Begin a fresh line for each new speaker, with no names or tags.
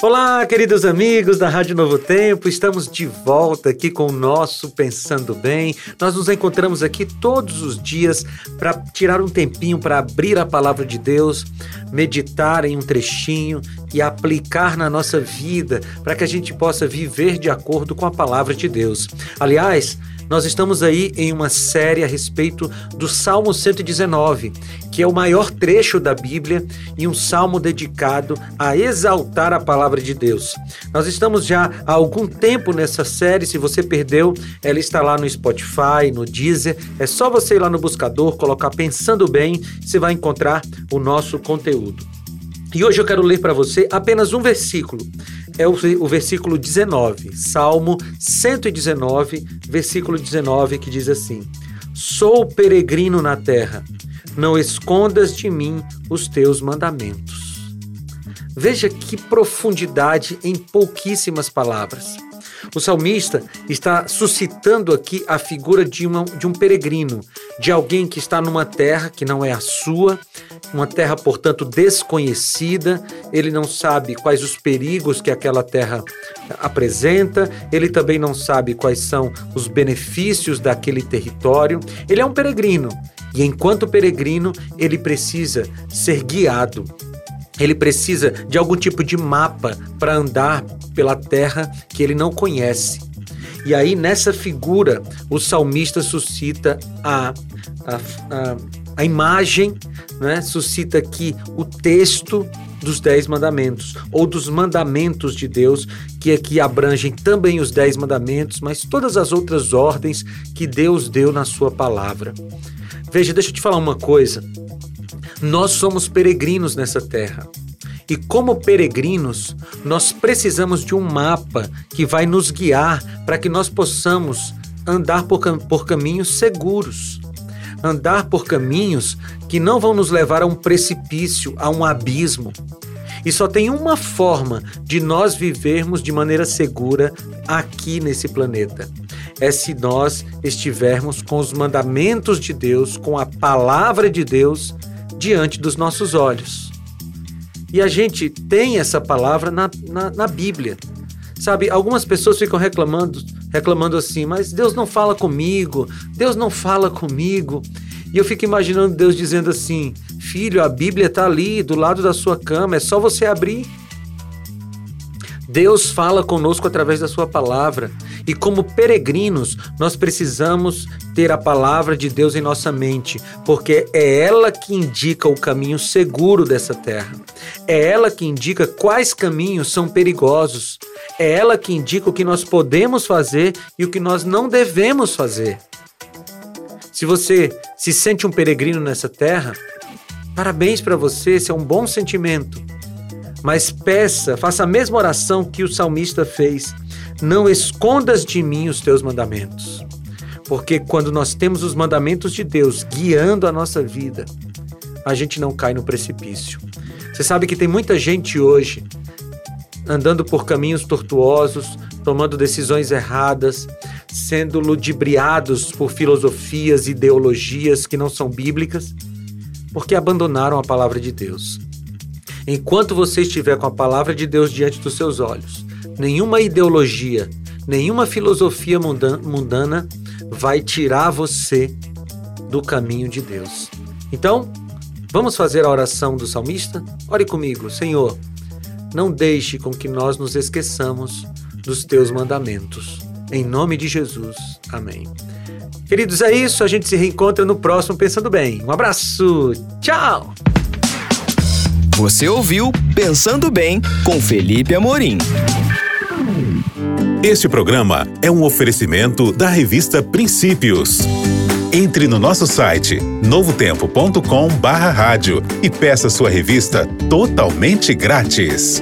Olá, queridos amigos da Rádio Novo Tempo, estamos de volta aqui com o nosso Pensando Bem. Nós nos encontramos aqui todos os dias para tirar um tempinho para abrir a palavra de Deus, meditar em um trechinho e aplicar na nossa vida para que a gente possa viver de acordo com a palavra de Deus. Aliás, nós estamos aí em uma série a respeito do Salmo 119, que é o maior trecho da Bíblia e um salmo dedicado a exaltar a palavra de Deus. Nós estamos já há algum tempo nessa série, se você perdeu, ela está lá no Spotify, no Deezer. É só você ir lá no buscador, colocar Pensando Bem, você vai encontrar o nosso conteúdo. E hoje eu quero ler para você apenas um versículo. É o, o, versículo 19, Salmo 119, versículo 19, que diz assim: Sou peregrino na terra, não escondas de mim os teus mandamentos. Veja que profundidade em pouquíssimas palavras. O salmista está suscitando aqui a figura de, uma, de um peregrino, de alguém que está numa terra que não é a sua, uma terra, portanto, desconhecida, ele não sabe quais os perigos que aquela terra apresenta, ele também não sabe quais são os benefícios daquele território. Ele é um peregrino e, enquanto peregrino, ele precisa ser guiado. Ele precisa de algum tipo de mapa para andar pela terra que ele não conhece. E aí, nessa figura, o salmista suscita a, a, a, a imagem né, suscita aqui o texto dos Dez Mandamentos, ou dos mandamentos de Deus, que aqui abrangem também os Dez Mandamentos, mas todas as outras ordens que Deus deu na Sua palavra. Veja, deixa eu te falar uma coisa. Nós somos peregrinos nessa terra. E como peregrinos, nós precisamos de um mapa que vai nos guiar para que nós possamos andar por, por caminhos seguros andar por caminhos que não vão nos levar a um precipício, a um abismo. E só tem uma forma de nós vivermos de maneira segura aqui nesse planeta. É se nós estivermos com os mandamentos de Deus, com a palavra de Deus diante dos nossos olhos. E a gente tem essa palavra na, na, na Bíblia. Sabe, algumas pessoas ficam reclamando reclamando assim, mas Deus não fala comigo, Deus não fala comigo. E eu fico imaginando Deus dizendo assim: Filho, a Bíblia está ali do lado da sua cama, é só você abrir. Deus fala conosco através da Sua palavra. E como peregrinos, nós precisamos ter a palavra de Deus em nossa mente, porque é ela que indica o caminho seguro dessa terra. É ela que indica quais caminhos são perigosos. É ela que indica o que nós podemos fazer e o que nós não devemos fazer. Se você se sente um peregrino nessa terra, parabéns para você, esse é um bom sentimento. Mas peça, faça a mesma oração que o salmista fez: Não escondas de mim os teus mandamentos. Porque quando nós temos os mandamentos de Deus guiando a nossa vida, a gente não cai no precipício. Você sabe que tem muita gente hoje andando por caminhos tortuosos, tomando decisões erradas, sendo ludibriados por filosofias e ideologias que não são bíblicas, porque abandonaram a palavra de Deus. Enquanto você estiver com a palavra de Deus diante dos seus olhos, nenhuma ideologia, nenhuma filosofia mundana vai tirar você do caminho de Deus. Então, vamos fazer a oração do salmista? Ore comigo, Senhor. Não deixe com que nós nos esqueçamos dos teus mandamentos. Em nome de Jesus. Amém. Queridos, é isso. A gente se reencontra no próximo Pensando Bem. Um abraço. Tchau.
Você ouviu Pensando Bem com Felipe Amorim.
Este programa é um oferecimento da revista Princípios. Entre no nosso site novotempo.com/rádio e peça sua revista totalmente grátis.